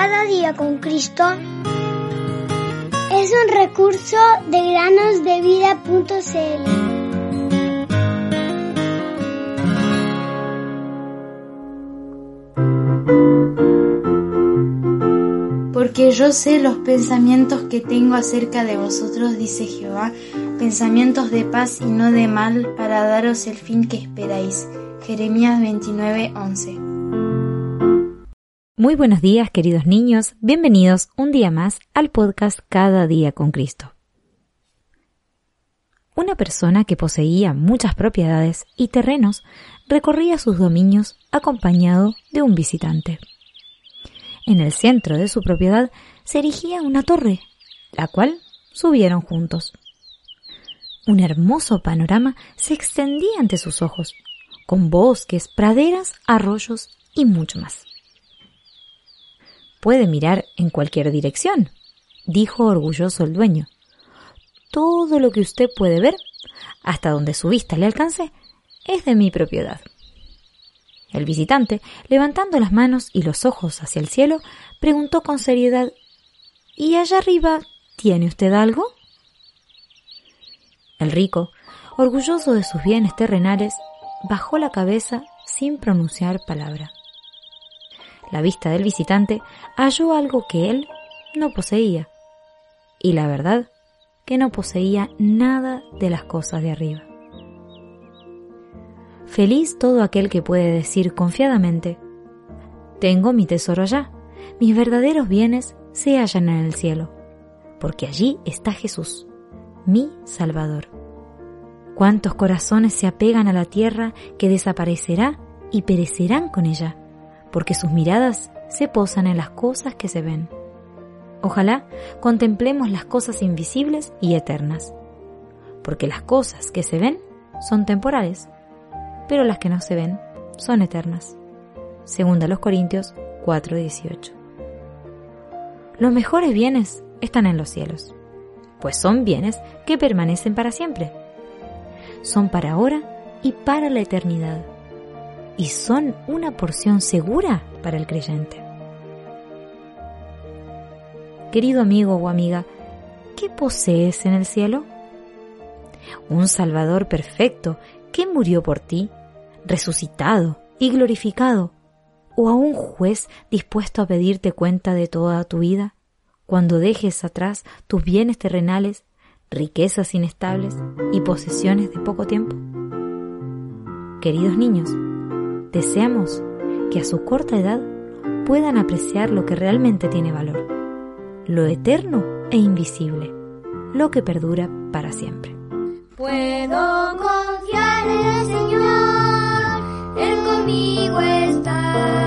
Cada día con Cristo es un recurso de granosdevida.cl. Porque yo sé los pensamientos que tengo acerca de vosotros, dice Jehová, pensamientos de paz y no de mal, para daros el fin que esperáis. Jeremías 29:11 muy buenos días, queridos niños. Bienvenidos un día más al podcast Cada día con Cristo. Una persona que poseía muchas propiedades y terrenos recorría sus dominios acompañado de un visitante. En el centro de su propiedad se erigía una torre, la cual subieron juntos. Un hermoso panorama se extendía ante sus ojos, con bosques, praderas, arroyos y mucho más. Puede mirar en cualquier dirección, dijo orgulloso el dueño. Todo lo que usted puede ver, hasta donde su vista le alcance, es de mi propiedad. El visitante, levantando las manos y los ojos hacia el cielo, preguntó con seriedad ¿Y allá arriba tiene usted algo? El rico, orgulloso de sus bienes terrenales, bajó la cabeza sin pronunciar palabra la vista del visitante halló algo que él no poseía. Y la verdad, que no poseía nada de las cosas de arriba. Feliz todo aquel que puede decir confiadamente, tengo mi tesoro allá, mis verdaderos bienes se hallan en el cielo, porque allí está Jesús, mi Salvador. ¿Cuántos corazones se apegan a la tierra que desaparecerá y perecerán con ella? Porque sus miradas se posan en las cosas que se ven. Ojalá contemplemos las cosas invisibles y eternas, porque las cosas que se ven son temporales, pero las que no se ven son eternas. Segunda los Corintios 4:18. Los mejores bienes están en los cielos, pues son bienes que permanecen para siempre. Son para ahora y para la eternidad y son una porción segura para el creyente. Querido amigo o amiga, ¿qué posees en el cielo? Un Salvador perfecto que murió por ti, resucitado y glorificado, o a un juez dispuesto a pedirte cuenta de toda tu vida cuando dejes atrás tus bienes terrenales, riquezas inestables y posesiones de poco tiempo. Queridos niños, Deseamos que a su corta edad puedan apreciar lo que realmente tiene valor, lo eterno e invisible, lo que perdura para siempre. Puedo confiar en el Señor, Él conmigo está.